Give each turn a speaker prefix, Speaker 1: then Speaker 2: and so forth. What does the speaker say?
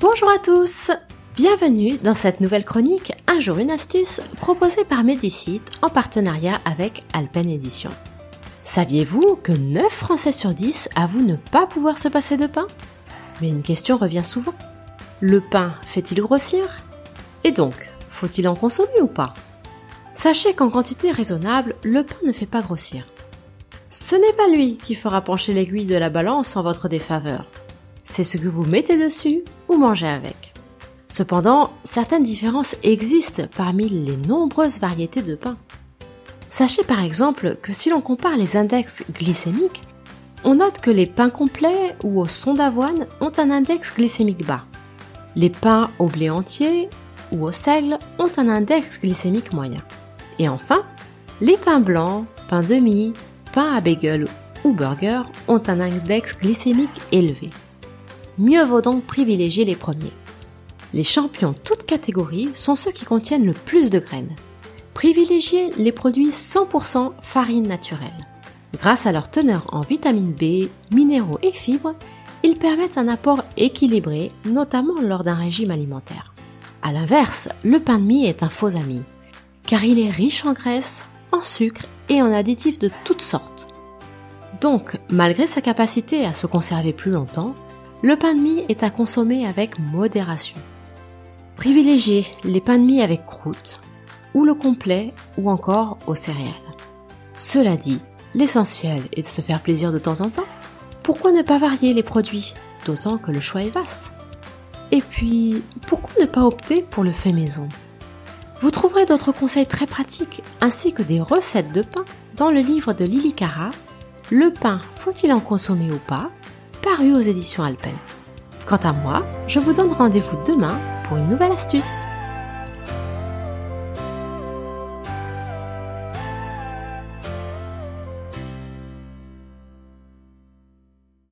Speaker 1: Bonjour à tous Bienvenue dans cette nouvelle chronique Un jour une astuce proposée par Medicite en partenariat avec Alpen Edition. Saviez-vous que 9 Français sur 10 avouent ne pas pouvoir se passer de pain? Mais une question revient souvent. Le pain fait-il grossir? Et donc, faut-il en consommer ou pas? Sachez qu'en quantité raisonnable, le pain ne fait pas grossir. Ce n'est pas lui qui fera pencher l'aiguille de la balance en votre défaveur. C'est ce que vous mettez dessus ou mangez avec. Cependant, certaines différences existent parmi les nombreuses variétés de pain. Sachez par exemple que si l'on compare les index glycémiques, on note que les pains complets ou au son d'avoine ont un index glycémique bas. Les pains au blé entier ou au seigle ont un index glycémique moyen. Et enfin, les pains blancs, pains de mie, pains à bagel ou burger ont un index glycémique élevé. Mieux vaut donc privilégier les premiers. Les champions toutes catégories sont ceux qui contiennent le plus de graines. Privilégiez les produits 100% farine naturelle. Grâce à leur teneur en vitamine B, minéraux et fibres, ils permettent un apport équilibré, notamment lors d'un régime alimentaire. À l'inverse, le pain de mie est un faux ami car il est riche en graisse, en sucre et en additifs de toutes sortes. Donc, malgré sa capacité à se conserver plus longtemps, le pain de mie est à consommer avec modération. Privilégiez les pains de mie avec croûte, ou le complet, ou encore aux céréales. Cela dit, l'essentiel est de se faire plaisir de temps en temps. Pourquoi ne pas varier les produits, d'autant que le choix est vaste? Et puis, pourquoi ne pas opter pour le fait maison? Vous trouverez d'autres conseils très pratiques ainsi que des recettes de pain dans le livre de Lily Cara, Le pain, faut-il en consommer ou pas? Paru aux éditions Alpen. Quant à moi, je vous donne rendez-vous demain pour une nouvelle astuce.